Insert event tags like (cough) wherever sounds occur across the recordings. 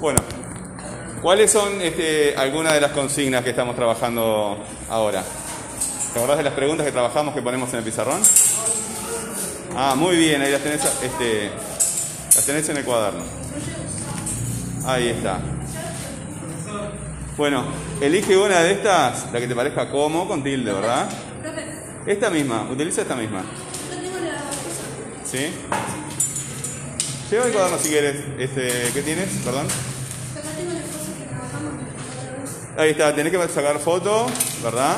Bueno, ¿cuáles son este, algunas de las consignas que estamos trabajando ahora? ¿Te acordás de las preguntas que trabajamos que ponemos en el pizarrón? Ah, muy bien, ahí las tenés, este, las tenés en el cuaderno. Ahí está. Bueno, elige una de estas, la que te parezca como, con tilde, ¿verdad? Esta misma, utiliza esta misma. ¿Sí? Lleva el cuaderno si quieres. Este, ¿Qué tienes? Perdón. Acá tengo las cosas que trabajamos. Ahí está, tenés que sacar foto, ¿verdad?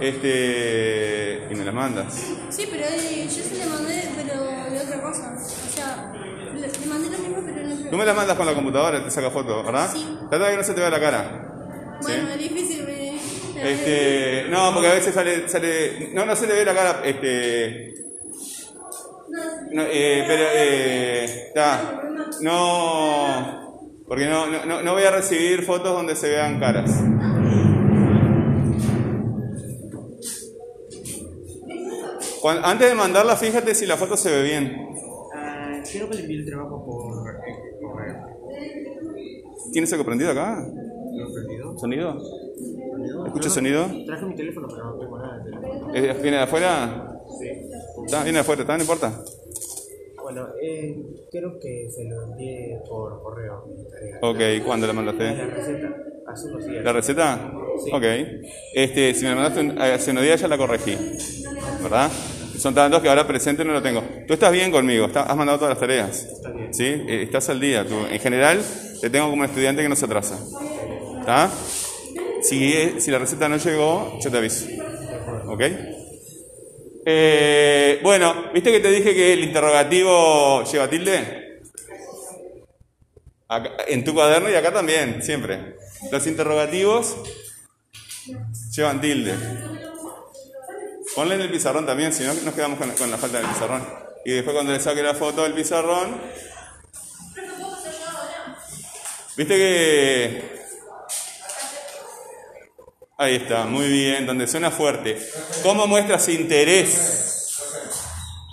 Este. Y me la mandas. Sí, pero eh, yo se le mandé, pero de otra cosa. O sea, le, le mandé lo mismo, pero no Tú me la mandas con la computadora, te saca foto, ¿verdad? Sí. Trata de que no se te vea la cara. Bueno, es difícil. Me, Este. No, porque a veces sale. sale no, no se le ve la cara. Este. No, eh, pero. Eh, está. No. Porque no, no, no- voy a recibir fotos donde se vean caras. Antes de mandarla, fíjate si la foto se ve bien. Ah, quiero que le envíe el trabajo por eh, correo. ¿Tienes algo prendido acá? ¿Sonido? ¿Prendido? ¿Escucha sonido? Traje mi teléfono, pero no tengo nada de teléfono. ¿Es- ¿Viene de afuera? Sí. Está, viene de afuera, está, no importa. Bueno, eh, quiero que se lo envíe por correo. Ok, ¿cuándo la La mandaste? receta, hace unos días. ¿La receta? Sí. Ok. Este, si me la mandaste hace unos días ya la corregí. ¿Verdad? Son tantos que ahora presente no lo tengo. Tú estás bien conmigo, has mandado todas las tareas. Está bien. ¿Sí? Eh, Estás al día. Tú, en general, te tengo como un estudiante que no se atrasa. ¿Está? Si, si la receta no llegó, yo te aviso. ¿Ok? Eh, bueno, ¿viste que te dije que el interrogativo lleva tilde? En tu cuaderno y acá también, siempre. Los interrogativos llevan tilde. Ponle en el pizarrón también, si no nos quedamos con, con la falta del pizarrón. Y después cuando le saque la foto del pizarrón... ¿Viste que... Ahí está, muy bien, donde suena fuerte. ¿Cómo muestras interés?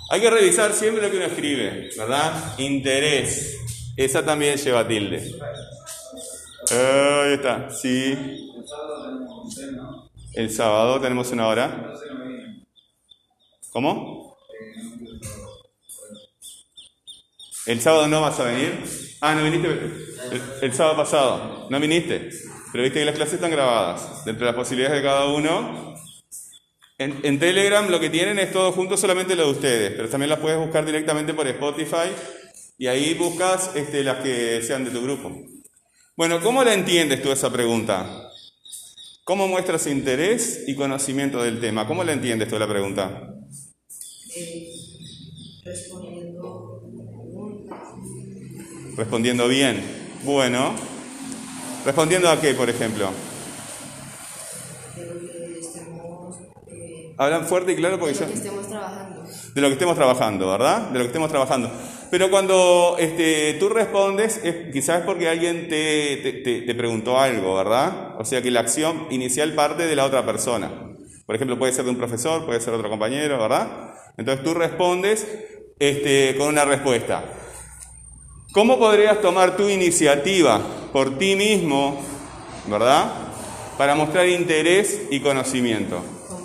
Hay que revisar siempre lo que uno escribe, ¿verdad? Interés. Esa también lleva tilde. Ahí está, sí. El sábado tenemos una hora. ¿Cómo? ¿El sábado no vas a venir? Ah, no viniste el, el sábado pasado. No viniste. Pero viste que las clases están grabadas. Dentro de las posibilidades de cada uno. En, en Telegram lo que tienen es todo junto, solamente lo de ustedes. Pero también las puedes buscar directamente por Spotify. Y ahí buscas este, las que sean de tu grupo. Bueno, ¿cómo la entiendes tú esa pregunta? ¿Cómo muestras interés y conocimiento del tema? ¿Cómo la entiendes tú la pregunta? respondiendo preguntas, Respondiendo bien. Bueno. ¿Respondiendo a qué, por ejemplo? de Hablan fuerte y claro porque de yo... lo que estemos trabajando. De lo que estemos trabajando, ¿verdad? De lo que estemos trabajando. Pero cuando este, tú respondes, es, quizás es porque alguien te, te- te- te preguntó algo, ¿verdad? O sea que la acción inicial parte de la otra persona. Por ejemplo, puede ser de un profesor, puede ser otro compañero, ¿verdad? Entonces tú respondes este, con una respuesta. ¿Cómo podrías tomar tu iniciativa por ti mismo, ¿verdad? Para mostrar interés y conocimiento. Con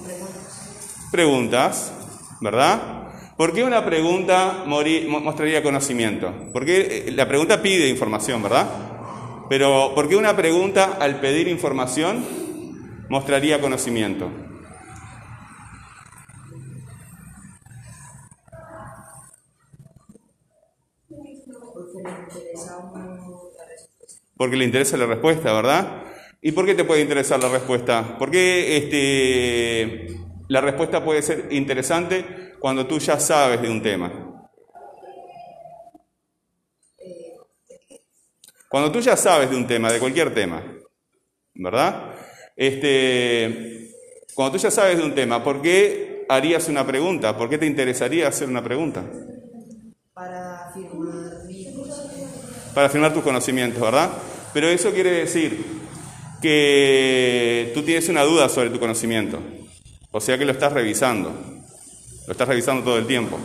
preguntas. ¿verdad? ¿Por qué una pregunta mostraría conocimiento? Porque eh, la pregunta pide información, ¿verdad? Pero ¿por qué una pregunta al pedir información mostraría conocimiento? Porque me interesa uno la respuesta. Porque le interesa la respuesta, ¿verdad? ¿Y por qué te puede interesar la respuesta? Porque este, la respuesta puede ser interesante cuando tú ya sabes de un tema. Cuando tú ya sabes de un tema, de cualquier tema, ¿verdad? Este, cuando tú ya sabes de un tema, ¿por qué harías una pregunta? ¿Por qué te interesaría hacer una pregunta? Para afirmar para afirmar tus conocimientos, ¿verdad? Pero eso quiere decir que tú tienes una duda sobre tu conocimiento, o sea que lo estás revisando, lo estás revisando todo el tiempo.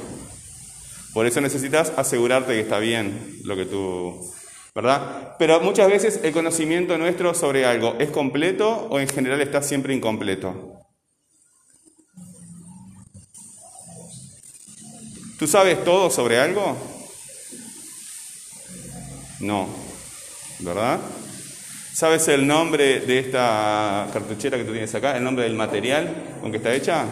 Por eso necesitas asegurarte que está bien lo que tú, ¿verdad? Pero muchas veces el conocimiento nuestro sobre algo es completo o en general está siempre incompleto. ¿Tú sabes todo sobre algo? No, ¿verdad? ¿Sabes el nombre de esta cartuchera que tú tienes acá? ¿El nombre del material con que está hecha?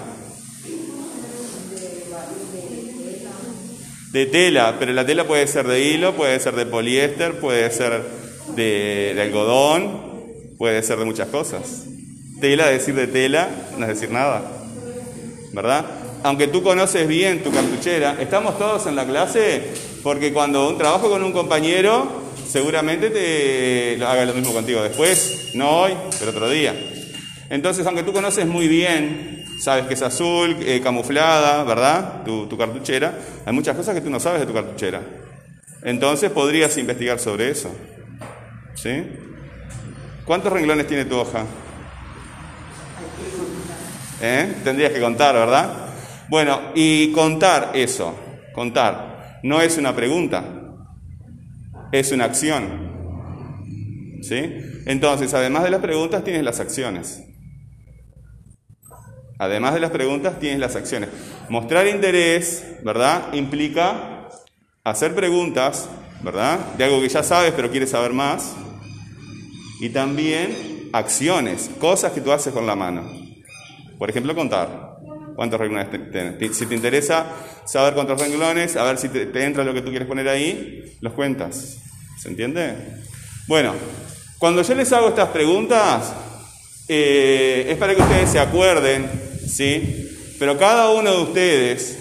De tela, pero la tela puede ser de hilo, puede ser de poliéster, puede ser de, algodón, puede ser de muchas cosas. Tela, decir de tela, no es decir nada, ¿verdad? Aunque tú conoces bien tu cartuchera, estamos todos en la clase porque cuando un trabajo con un compañero, seguramente te haga lo mismo contigo después, no hoy, pero otro día. Entonces, aunque tú conoces muy bien, sabes que es azul, eh, camuflada, ¿verdad? Tu, tu cartuchera, hay muchas cosas que tú no sabes de tu cartuchera. Entonces podrías investigar sobre eso. ¿Sí? ¿Cuántos renglones tiene tu hoja? ¿Eh? Tendrías que contar, ¿verdad? Bueno, y contar eso, contar, no es una pregunta, es una acción. ¿Sí? Entonces, además de las preguntas, tienes las acciones. Además de las preguntas, tienes las acciones. Mostrar interés, ¿verdad? Implica hacer preguntas, ¿verdad? De algo que ya sabes pero quieres saber más. Y también acciones, cosas que tú haces con la mano. Por ejemplo, contar. ¿Cuántos renglones tienes? Si te interesa saber cuántos renglones, a ver si te, te entra lo que tú quieres poner ahí, los cuentas. ¿Se entiende? Bueno, cuando yo les hago estas preguntas, eh, es para que ustedes se acuerden, ¿sí? Pero cada uno de ustedes,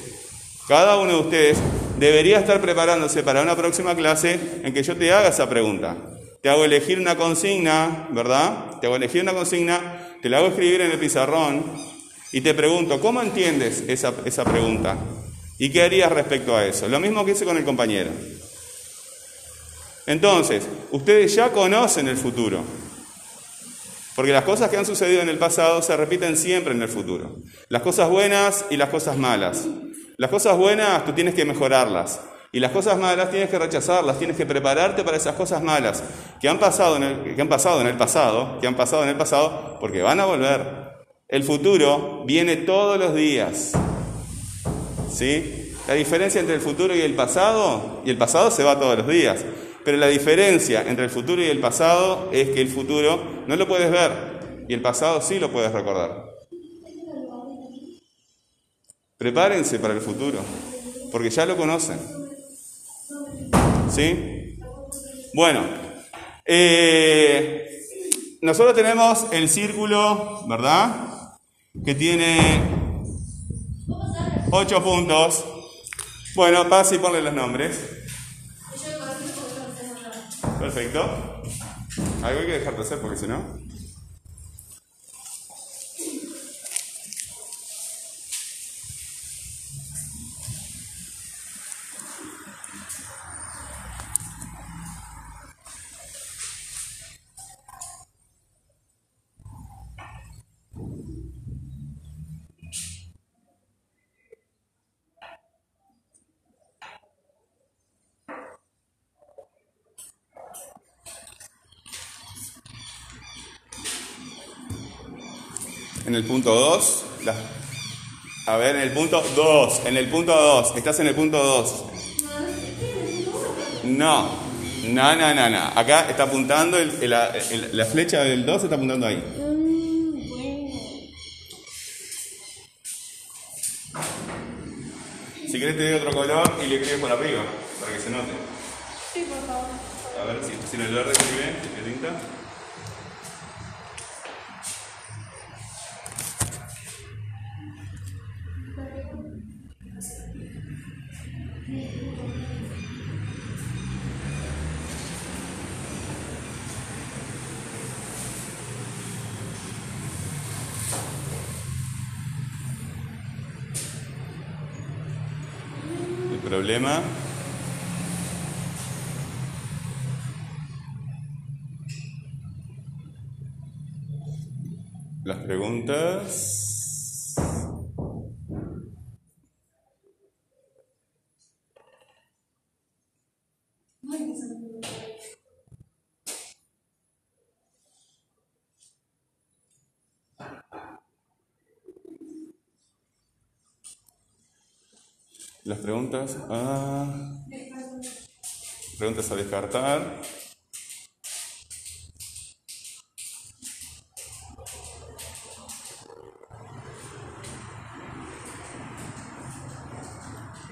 cada uno de ustedes debería estar preparándose para una próxima clase en que yo te haga esa pregunta. Te hago elegir una consigna, ¿verdad? Te hago elegir una consigna, te la hago escribir en el pizarrón y te pregunto, ¿cómo entiendes esa, esa pregunta? ¿Y qué harías respecto a eso? Lo mismo que hice con el compañero. Entonces, ustedes ya conocen el futuro. Porque las cosas que han sucedido en el pasado se repiten siempre en el futuro. Las cosas buenas y las cosas malas. Las cosas buenas tú tienes que mejorarlas. Y las cosas malas tienes que rechazarlas, tienes que prepararte para esas cosas malas que han pasado en el, que han pasado en el pasado, que han pasado en el pasado, porque van a volver. El futuro viene todos los días. ¿Sí? La diferencia entre el futuro y el pasado, y el pasado se va todos los días. Pero la diferencia entre el futuro y el pasado es que el futuro no lo puedes ver y el pasado sí lo puedes recordar. Prepárense para el futuro, porque ya lo conocen. ¿Sí? Bueno, eh, nosotros tenemos el círculo, ¿verdad? Que tiene ocho puntos. Bueno, pasa y ponle los nombres. Perfecto. Algo hay que dejarte hacer porque si no. En el punto 2, a ver, en el punto 2, en el punto 2, estás en el punto 2. No, no, no, no, no. Acá está apuntando, el- el- el- la flecha del 2 está apuntando ahí. Si querés te doy otro color y le escribes por arriba, para que se note. Sí, por favor. A ver si, si el verde escribe, ¿qué tinta? Problema Las preguntas. Ah, preguntas a descartar.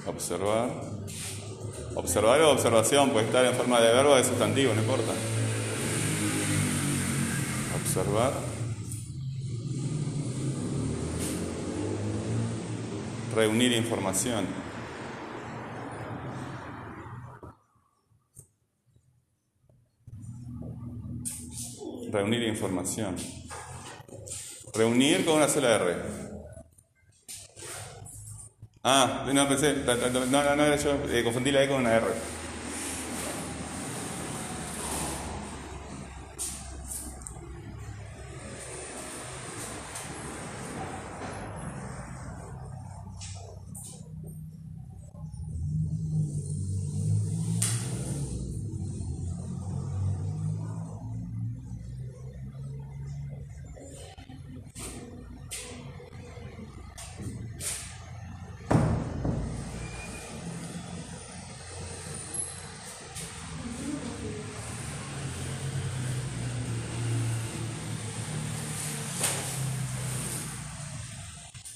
Observar. Observar o observación puede estar en forma de verbo o de sustantivo, no importa. Observar. Reunir información. Reunir información. Reunir con una sola R. Ah, no pensé, no, no, no yo, eh, confundí la E con una R.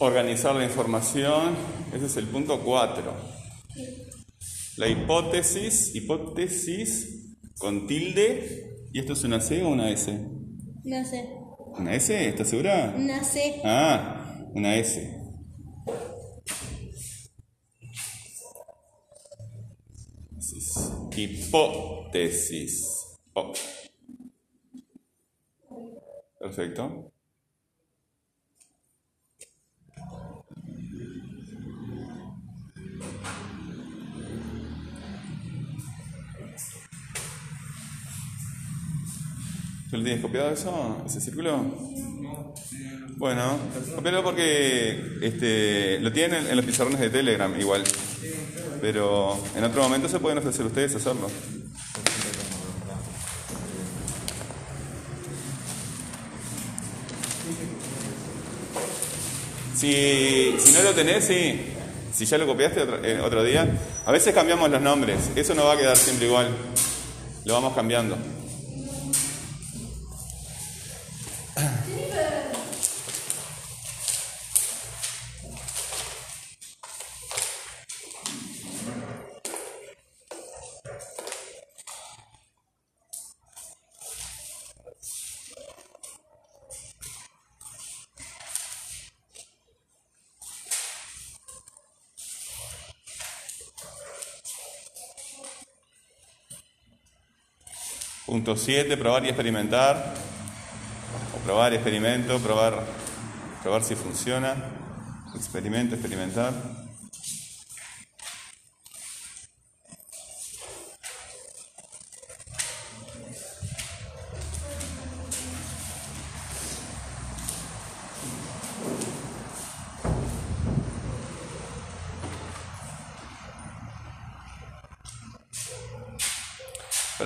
Organizar la información, ese es el punto 4. La hipótesis, hipótesis con tilde, ¿y esto es una C o una S? No sé. ¿Una S? ¿Estás segura? No sé. Ah, una S. Hipótesis. Oh. Perfecto. ¿Tú lo tienes copiado eso, ese círculo? Bueno, copialo porque este, lo tienen en los pizarrones de Telegram igual. Pero en otro momento se pueden ofrecer ustedes hacerlo. Si, si no lo tenés, sí. Si ya lo copiaste otro, eh, otro día. A veces cambiamos los nombres. Eso no va a quedar siempre igual. Lo vamos cambiando. Punto 7, probar y experimentar. O probar, experimento, probar, probar si funciona. Experimento, experimentar.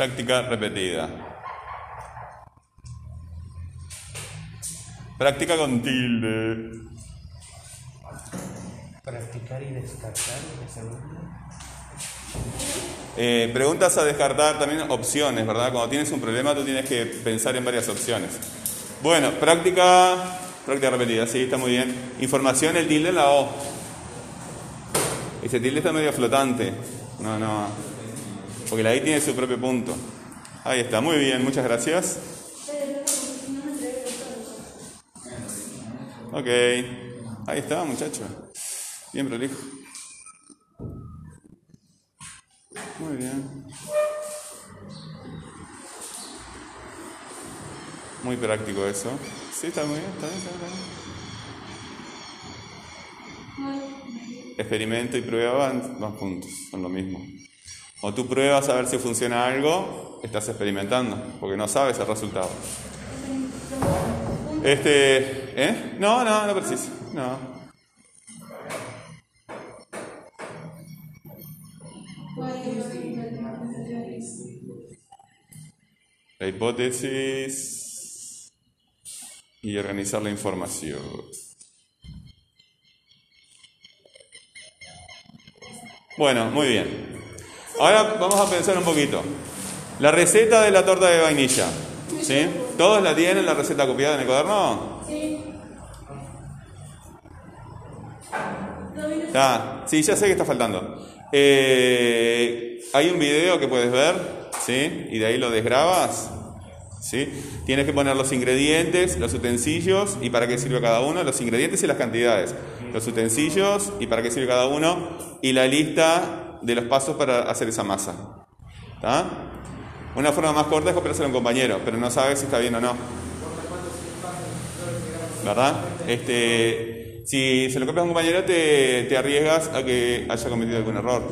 Práctica repetida. Práctica con tilde. Practicar y descartar. Eh, preguntas a descartar también opciones, ¿verdad? Cuando tienes un problema tú tienes que pensar en varias opciones. Bueno, práctica, práctica repetida, sí, está muy bien. Información, el tilde en la O. Ese tilde está medio flotante. No, no. Porque la I tiene su propio punto. Ahí está, muy bien, muchas gracias. Ok, ahí está, muchacho. Bien prolijo. Muy bien. Muy práctico eso. Sí, está muy bien, está bien, está bien. Experimento y prueba van, van juntos, son lo mismo. O tú pruebas a ver si funciona algo, estás experimentando, porque no sabes el resultado. Este, ¿eh? No, no, no preciso. No. La hipótesis y organizar la información. Bueno, muy bien. Ahora vamos a pensar un poquito. La receta de la torta de vainilla. ¿Sí? ¿Todos la tienen la receta copiada en el cuaderno? Sí. Ah, sí, ya sé que está faltando. Eh, hay un video que puedes ver, ¿sí? Y de ahí lo desgrabas, ¿sí? Tienes que poner los ingredientes, los utensilios y para qué sirve cada uno, los ingredientes y las cantidades, los utensilios y para qué sirve cada uno y la lista de los pasos para hacer esa masa. ¿Está? Una forma más corta es copiárselo a un compañero, pero no sabes si está bien o no. ¿Verdad? Este, si se lo copias a un compañero, te, te arriesgas a que haya cometido algún error.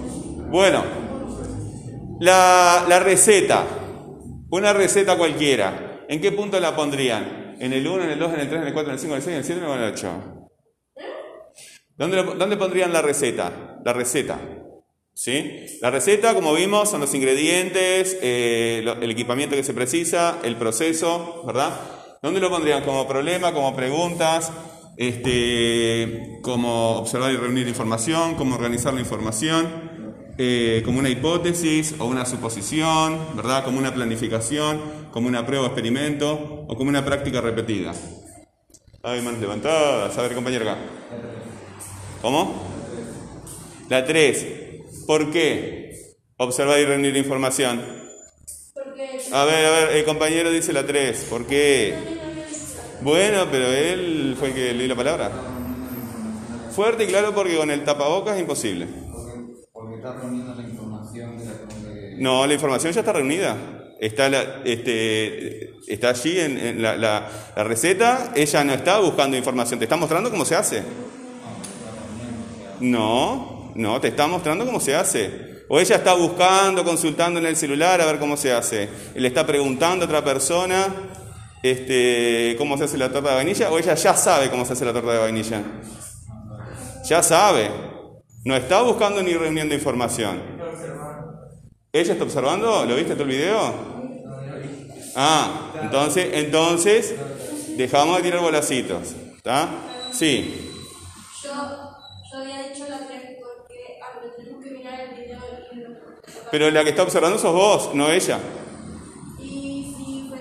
Bueno, la, la receta. Una receta cualquiera. ¿En qué punto la pondrían? ¿En el 1, en el 2, en el 3, en el 4, en el 5, en el 6, en el 7 o en el 8? ¿Dónde, ¿Dónde pondrían la receta? La receta. ¿Sí? La receta, como vimos, son los ingredientes, eh, el equipamiento que se precisa, el proceso, ¿verdad? ¿Dónde lo pondrían? Como problema, como preguntas, este, como observar y reunir información, como organizar la información, eh, como una hipótesis o una suposición, ¿verdad? Como una planificación, como una prueba experimento o como una práctica repetida. Hay manos levantadas. A ver, compañero acá. ¿Cómo? La 3. ¿Por qué? Observar y reunir información. A ver, a ver, el compañero dice la 3. ¿Por qué? Bueno, pero él fue el que leí la palabra. Fuerte y claro porque con el tapabocas es imposible. Porque está reuniendo la información de la de... No, la información ya está reunida. Está, la- este, está allí en, en la, la- la receta. Ella no está buscando información, te está mostrando cómo se hace. No, no, te está mostrando cómo se hace. O ella está buscando, consultando en el celular a ver cómo se hace. Le está preguntando a otra persona este, cómo se hace la torta de vainilla. O ella ya sabe cómo se hace la torta de vainilla. Ya sabe. No está buscando ni reuniendo información. ¿Ella está observando? ¿Lo viste todo el video? Ah, entonces, entonces, dejamos de tirar bolacitos. ¿Está? Sí. yo había dicho la 3 porque ah, pero tenemos que mirar el video y lo- Pero la que está observando sos vos, no ella.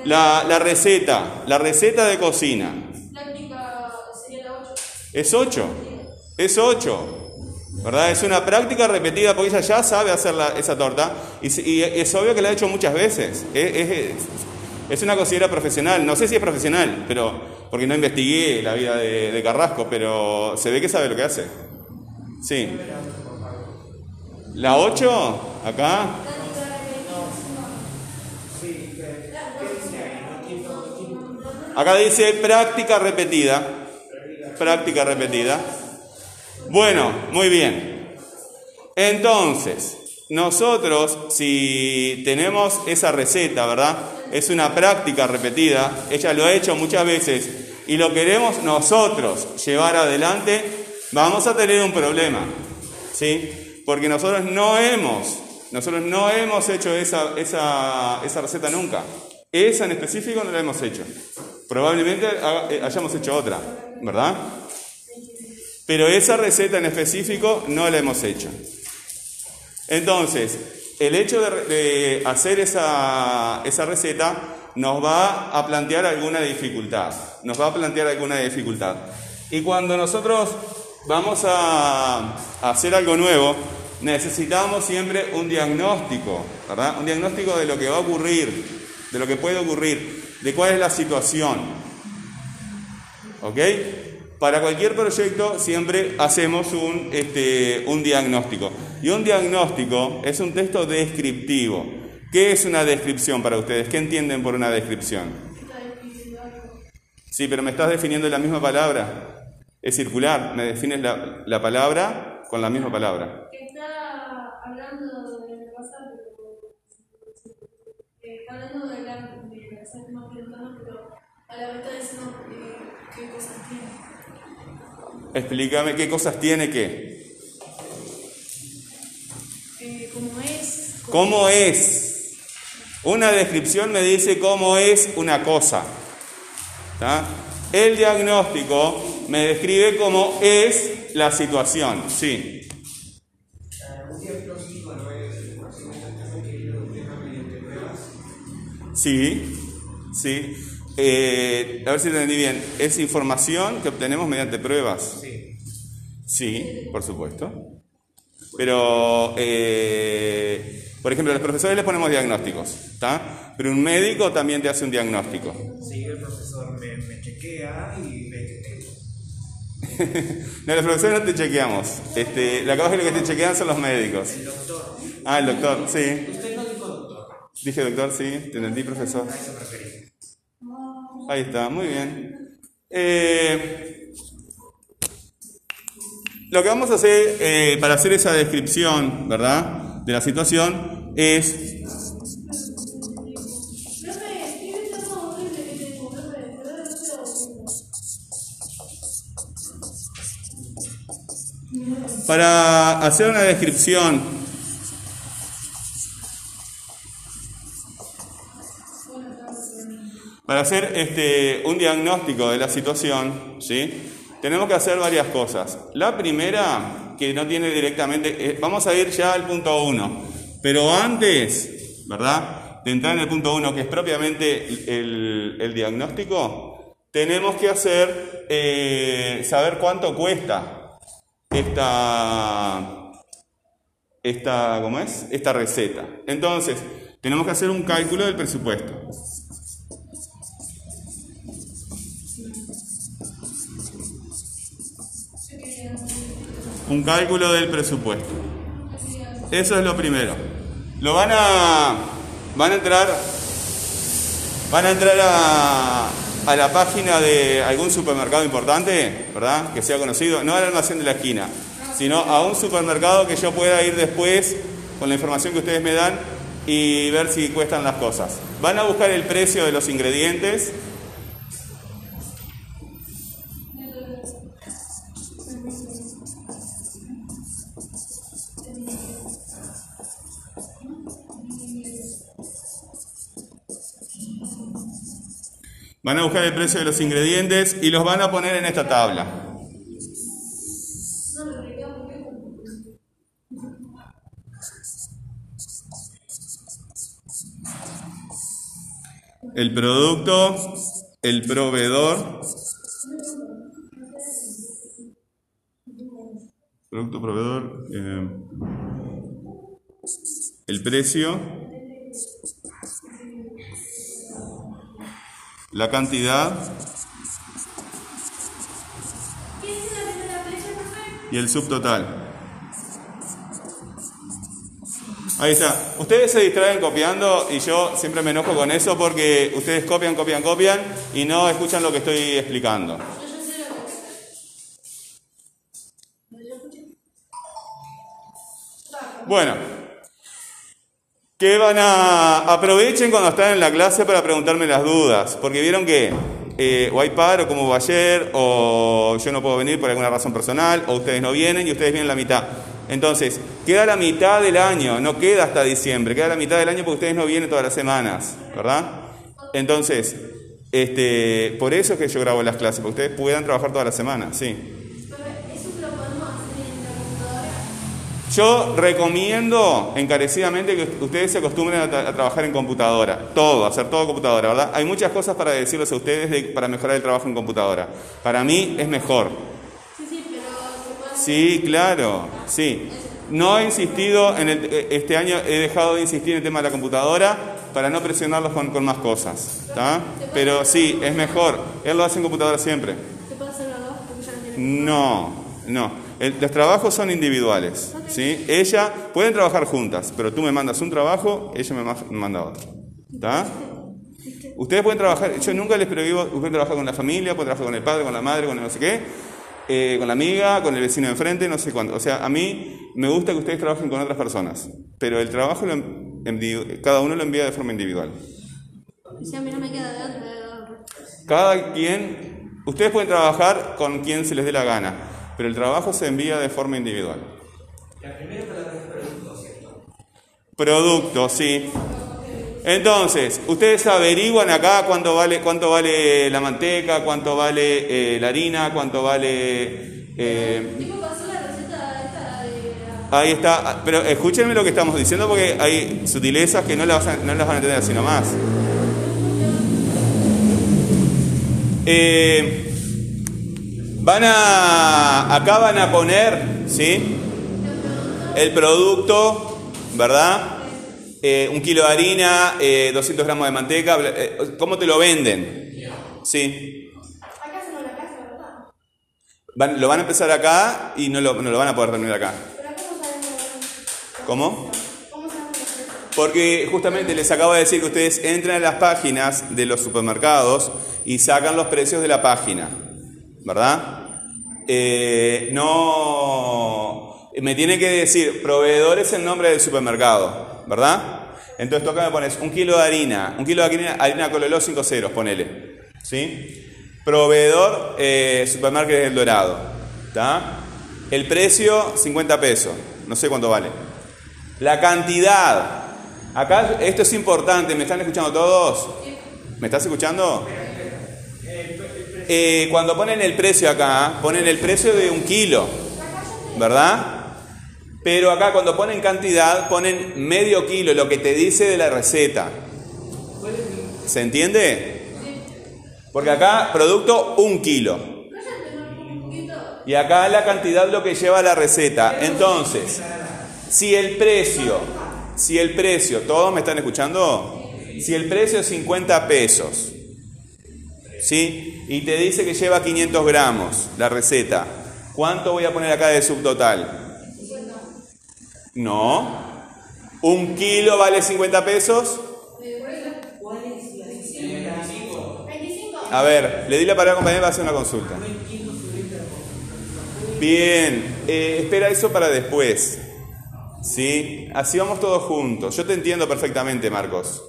La, receta, la receta de cocina. práctica sería la 8. Es 8. Es 8. ¿Verdad? Es una práctica repetida porque ella ya sabe hacer esa torta y, es obvio que la ha hecho muchas veces. Es, es- es una cocinera profesional. No sé si es profesional, pero porque no investigué la vida de, de Carrasco, pero se ve que sabe lo que hace. Sí. ¿La 8? Acá. Acá dice práctica repetida. Práctica repetida. Bueno, muy bien. Entonces, nosotros si tenemos esa receta, ¿verdad? Es una práctica repetida, ella lo ha hecho muchas veces y lo queremos nosotros llevar adelante, vamos a tener un problema, ¿sí? Porque nosotros no hemos, nosotros no hemos hecho esa, receta nunca. Esa en específico no la hemos hecho. Probablemente eh, hayamos hecho otra, ¿verdad? Pero esa receta en específico no la hemos hecho. Entonces, el hecho de, hacer esa, receta nos va a plantear alguna dificultad. Nos va a plantear alguna dificultad. Y cuando nosotros vamos a hacer algo nuevo, necesitamos siempre un diagnóstico, ¿verdad? Un diagnóstico de lo que va a ocurrir, de lo que puede ocurrir, de cuál es la situación. ¿Ok? Para cualquier proyecto siempre hacemos un, este, un diagnóstico. Y un diagnóstico es un texto descriptivo. ¿Qué es una descripción para ustedes? ¿Qué entienden por una descripción? Sí, pero me estás definiendo la misma palabra. Es circular. Me defines la, la palabra con la misma palabra. Que está hablando del pasado, pero. eh, hablando de la. de la séptima preguntando, pero a la vez diciendo eh, qué cosas tiene. Explícame qué cosas tiene que. Eh, como es. ¿Cómo es? Una descripción me dice cómo es una cosa. El diagnóstico me describe cómo es la situación. Sí. Sí, sí. Eh, a ver si entendí bien. Es información que obtenemos mediante pruebas. Sí. Sí, por supuesto. Pero, eh, por ejemplo, a los profesores les ponemos diagnósticos, ¿está? Pero un médico también te hace un diagnóstico. Sí, el profesor me, me chequea y que tengo. (laughs) No, los profesores no te chequeamos. Este, la causa que te chequean son los médicos. El doctor. Ah, el doctor, sí. Usted no dijo doctor. Dije doctor, sí. Te entendí, profesor. Ahí está, muy bien. Eh, lo que vamos a hacer eh, para hacer esa descripción, ¿verdad? De la situación es para hacer una descripción Para hacer este, un diagnóstico de la situación, ¿sí? tenemos que hacer varias cosas. La primera, que no tiene directamente, eh, vamos a ir ya al punto 1, pero antes, ¿verdad? De entrar en el punto 1, que es propiamente el, el- diagnóstico, tenemos que hacer, eh, saber cuánto cuesta esta, esta, ¿cómo es? Esta receta. Entonces, tenemos que hacer un cálculo del presupuesto. Un cálculo del presupuesto. Eso es lo primero. Lo van a van a entrar van a entrar a, a la página de algún supermercado importante, ¿verdad? Que sea conocido, no al almacén de la esquina, sino a un supermercado que yo pueda ir después con la información que ustedes me dan y ver si cuestan las cosas. Van a buscar el precio de los ingredientes. Van a buscar el precio de los ingredientes y los van a poner en esta tabla. El producto, el proveedor, producto, proveedor, eh, el precio, la cantidad y el subtotal. Ahí está. Ustedes se distraen copiando y yo siempre me enojo con eso porque ustedes copian, copian, copian y no escuchan lo que estoy explicando. Bueno, que van a aprovechen cuando están en la clase para preguntarme las dudas, porque vieron que eh, o hay paro como va ayer, o yo no puedo venir por alguna razón personal, o ustedes no vienen y ustedes vienen la mitad. Entonces, queda la mitad del año, no queda hasta diciembre, queda la mitad del año porque ustedes no vienen todas las semanas, ¿verdad? Entonces, este, por eso es que yo grabo las clases, porque ustedes puedan trabajar toda la semana, sí. Yo recomiendo encarecidamente que ustedes se acostumbren a, tra- a trabajar en computadora, todo, hacer todo en computadora, ¿verdad? Hay muchas cosas para decirles a ustedes de- para mejorar el trabajo en computadora. Para mí es mejor. Sí, sí, pero se puede hacer. Sí, claro, sí. No he insistido en el, eh, este año, he dejado de insistir en el tema de la computadora para no presionarlos con, con más cosas, ¿está? Pero sí, es mejor. Él lo hace en computadora siempre. ¿Se puede hacer los dos? Porque ya. No, no. El- los trabajos son individuales, ¿sí? Ella, pueden trabajar juntas, pero tú me mandas un trabajo, ella me ma- me manda otro. ¿Está? Ustedes pueden trabajar, yo nunca les prohíbo, pueden trabajar con la familia, pueden trabajar con el padre, con la madre, con el no sé qué, eh, con la amiga, con el vecino de enfrente, no sé cuánto. O sea, a mí me gusta que ustedes trabajen con otras personas, pero el trabajo lo cada uno lo envía de forma individual. Si a mí no me queda de otra. Cada quien, ustedes pueden trabajar con quien se les dé la gana, pero el trabajo se envía de forma individual. La primera palabra es producto, ¿cierto? Producto, sí. Entonces, ustedes averiguan acá cuánto vale, cuánto vale la manteca, cuánto vale eh, la harina, cuánto vale. Eh, ahí está. Ah, pero escúchenme lo que estamos diciendo porque hay sutilezas que no las, van a entender así nomás. Eh, van a. Acá van a poner, ¿sí? El producto, ¿verdad? Eh, un kilo de harina, eh, 200 gramos de manteca. bla- eh, ¿Cómo te lo venden? Sí. Van- lo van a empezar acá y no lo, no lo van a poder terminar acá. ¿Cómo? Porque justamente les acabo de decir que ustedes entran a las páginas de los supermercados y sacan los precios de la página, ¿verdad? Eh, no, me tiene que decir, proveedor es el nombre del supermercado, ¿verdad? Entonces tú acá me pones un kilo de harina, un kilo de harina, harina Cololó 5 ceros, ponele, ¿sí? Proveedor, eh, supermercado El Dorado, ¿está? El precio, 50 pesos, no sé cuánto vale. La cantidad. Acá esto es importante, ¿me están escuchando todos? ¿Me estás escuchando? Eh, cuando ponen el precio acá, ponen el precio de un kilo, ¿verdad? Pero acá cuando ponen cantidad, ponen medio kilo, lo que te dice de la receta. ¿Se entiende? Porque acá producto un kilo. Y acá la cantidad lo que lleva la receta. Entonces, si el precio, si el precio, ¿todos me están escuchando? Si el precio es 50 pesos, ¿sí? Y te dice que lleva 500 gramos la receta, ¿cuánto voy a poner acá de subtotal? No. ¿Un kilo vale 50 pesos? A ver, le di la palabra a compañera para hacer una consulta. Bien, eh, espera eso para después. ¿Sí? Así vamos todos juntos. Yo te entiendo perfectamente, Marcos.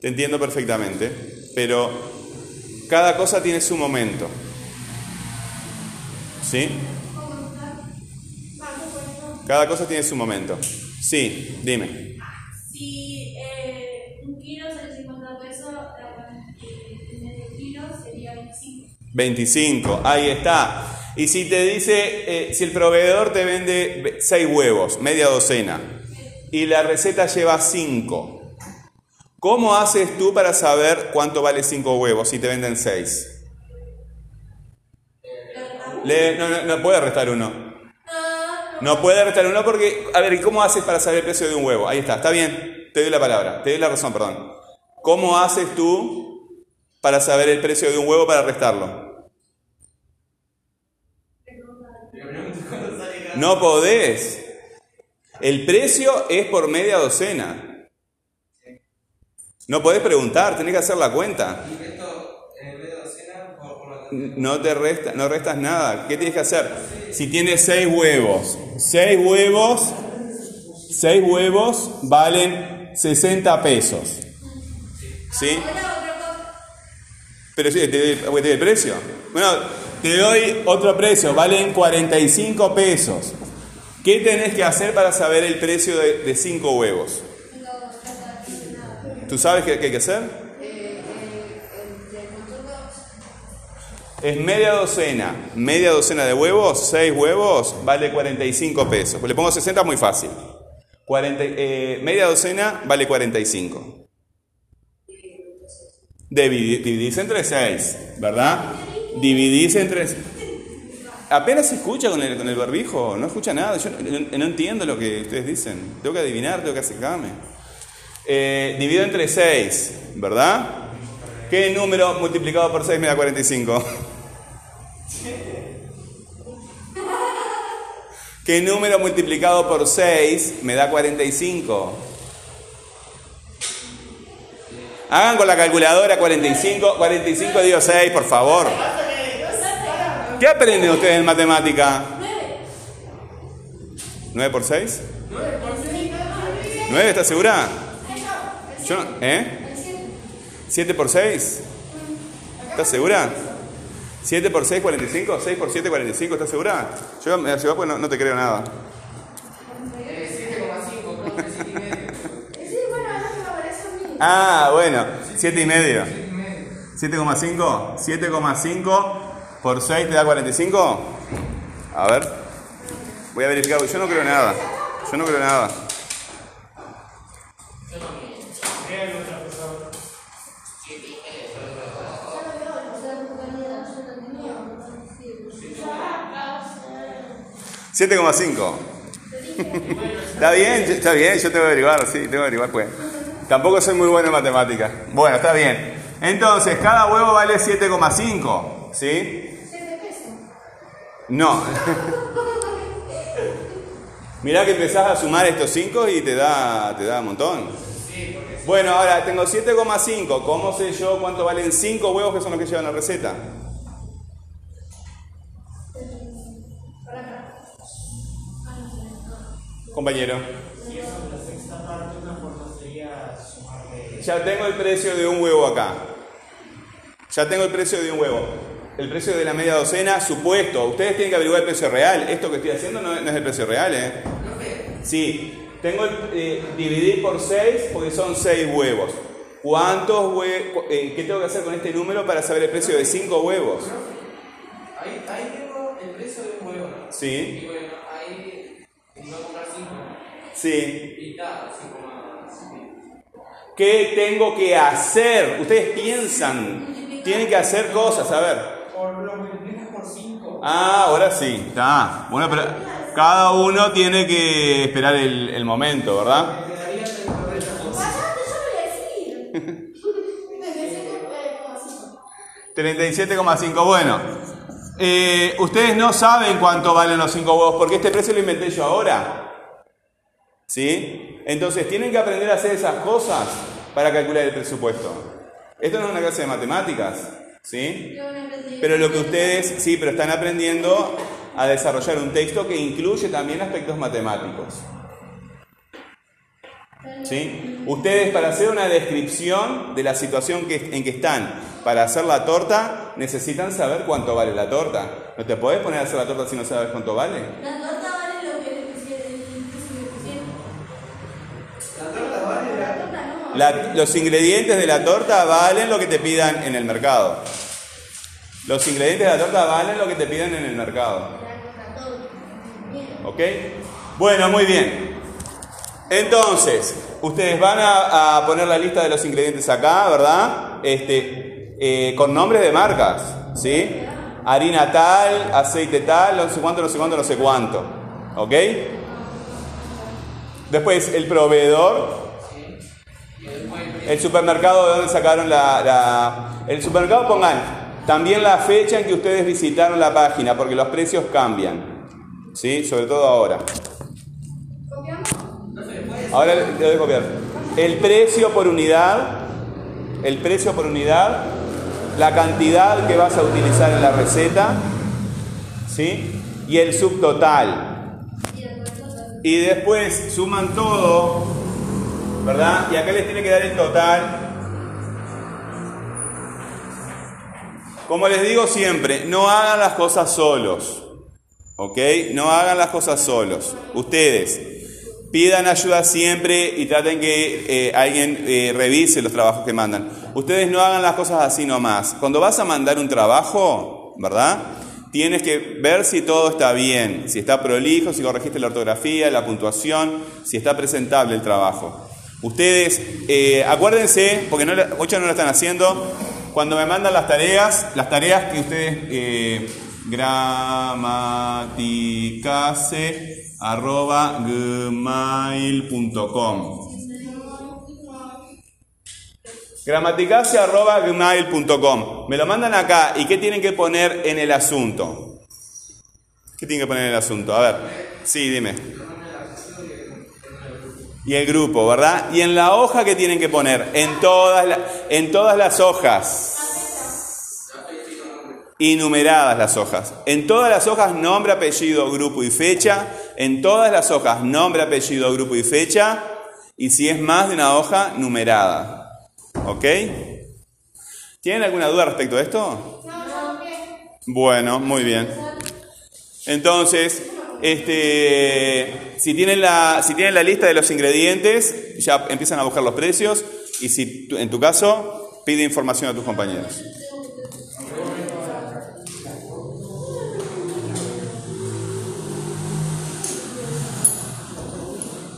Te entiendo perfectamente. Pero cada cosa tiene su momento. ¿Sí? Cada cosa tiene su momento. Sí, dime. Si eh, un kilo sale 50 pesos, el medio kilo sería 25. 25, ahí está. Y si te dice, eh, si el proveedor te vende 6 huevos, media docena, y la receta lleva 5, ¿cómo haces tú para saber cuánto vale 5 huevos si te venden 6? no, no, no puede restar uno. No puede restar uno porque, a ver, ¿y cómo haces para saber el precio de un huevo? Ahí está, está bien, te doy la palabra, te doy la razón, perdón. ¿Cómo haces tú para saber el precio de un huevo para restarlo? No podés. El precio es por media docena. No podés preguntar, tenés que hacer la cuenta. De No te resta, no restas nada. ¿Qué tienes que hacer? Si tienes seis huevos, seis huevos, seis huevos valen 60 pesos. ¿Sí? Pero sí, te doy, el precio. Bueno, te doy otro precio, valen 45 pesos. ¿Qué tenés que hacer para saber el precio de 5 huevos? ¿Tú sabes qué, hay que hacer? Es media docena. Media docena de huevos, 6 huevos, vale 45 pesos. Pues le pongo 60, muy fácil. 40, eh, media docena vale 45. Dividi- Dividís entre 6, ¿verdad? Dividís entre... Apenas se escucha con el, con el barbijo, no escucha nada. Yo no, no entiendo lo que ustedes dicen. Tengo que adivinar, tengo que acercarme. Eh, divido entre 6, ¿verdad? ¿Qué número multiplicado por 6 me da 45? (laughs) ¿Qué número multiplicado por 6 me da 45? Hagan con la calculadora 45, 45 digo 6, por favor. ¿Qué aprenden ustedes en matemática? 9 por 6? 9, ¿estás segura? Yo no- ¿Eh? 7 por 6? ¿Estás segura? 7 por 6, 45. 6 por 7, 45. ¿Estás segura? Yo me ayudo porque no, no te creo nada. Ah, bueno. 7 y medio. 7,5. 7,5 por 6 te da 45. A ver. Voy a verificar. porque Yo no creo nada. Yo no creo nada. 7,5. está bien, está bien, yo tengo que averiguar, sí, tengo que averiguar, pues. Tampoco soy muy bueno en matemáticas. Bueno, está bien. Entonces, cada huevo vale 7,5, ¿sí? No. (laughs) Mirá que empezás a sumar estos 5 y te da, te da un montón. Bueno, ahora tengo 7,5. ¿Cómo sé yo cuánto valen 5 huevos que son los que llevan la receta? Compañero. Ya tengo el precio de un huevo acá. Ya tengo el precio de un huevo. El precio de la media docena, supuesto. Ustedes tienen que averiguar el precio real. Esto que estoy haciendo no, no es el precio real, ¿eh? Sí. Tengo el, eh, dividir por 6 porque son 6 huevos. ¿Cuántos huevos? Eh, ¿Qué tengo que hacer con este número para saber el precio de 5 huevos? Ahí, ahí tengo el precio de un huevo. Sí. Y bueno, ahí voy a comprar 5. Sí. Y está. ¿Qué tengo que hacer? Ustedes piensan, tienen que hacer cosas, a ver. Por lo multiplicas por 5. Ah, ahora sí, está. Bueno, pero cada uno tiene que esperar el, el momento, ¿verdad? Me quedaría 30 Bastante, yo voy a decir. Desde 7,5. 37,5. Bueno, eh, ustedes no saben cuánto valen los 5 huevos porque este precio lo inventé yo ahora. ¿Sí? Entonces tienen que aprender a hacer esas cosas para calcular el presupuesto. Esto no es una clase de matemáticas. ¿Sí? Pero lo que ustedes, sí, pero están aprendiendo a desarrollar un texto que incluye también aspectos matemáticos. ¿Sí? Ustedes para hacer una descripción de la situación que, en que están para hacer la torta, necesitan saber cuánto vale la torta. No te podés poner a hacer la torta si no sabes cuánto vale. La torta vale lo que le pusieron. La torta vale La torta no. La- los ingredientes de la torta valen lo que te pidan en el mercado. Los ingredientes de la torta valen lo que te piden en el mercado. ¿Ok? Bueno, muy bien. Entonces, ustedes van a, poner la lista de los ingredientes acá, ¿verdad? Este, eh, con nombres de marcas, ¿sí? Harina tal, aceite tal, no sé cuánto, no sé cuánto, no sé cuánto. ¿Ok? Después, el proveedor. El supermercado, ¿de dónde sacaron la, la- El supermercado pongan también la fecha en que ustedes visitaron la página, porque los precios cambian. ¿Sí? Sobre todo ahora. Ahora le doy a copiar. El precio por unidad, el precio por unidad, la cantidad que vas a utilizar en la receta, ¿sí? Y el subtotal. Y después suman todo, ¿verdad? Y acá les tiene que dar el total. Como les digo siempre, no hagan las cosas solos. ¿Ok? No hagan las cosas solos. Ustedes pidan ayuda siempre y traten que eh, alguien eh, revise los trabajos que mandan. Ustedes no hagan las cosas así nomás. Cuando vas a mandar un trabajo, ¿verdad? Tienes que ver si todo está bien, si está prolijo, si corregiste la ortografía, la puntuación, si está presentable el trabajo. Ustedes, eh, acuérdense, porque no, muchos no lo están haciendo, cuando me mandan las tareas, las tareas que ustedes, gramaticase arroba gmail.com gramaticase arroba gmail.com me lo mandan acá y qué tienen que poner en el asunto ¿qué tienen que poner en el asunto? a ver, sí, dime y el grupo, ¿verdad? Y en la hoja que tienen que poner, en todas, en todas las hojas. Y numeradas las hojas. En todas las hojas, nombre, apellido, grupo y fecha. En todas las hojas, nombre, apellido, grupo y fecha. Y si es más de una hoja, numerada. ¿Ok? ¿Tienen alguna duda respecto a esto? No. Bueno, muy bien. Entonces, este, si tienen la, si tienen la lista de los ingredientes, ya empiezan a buscar los precios y si en tu caso pide información a tus compañeros.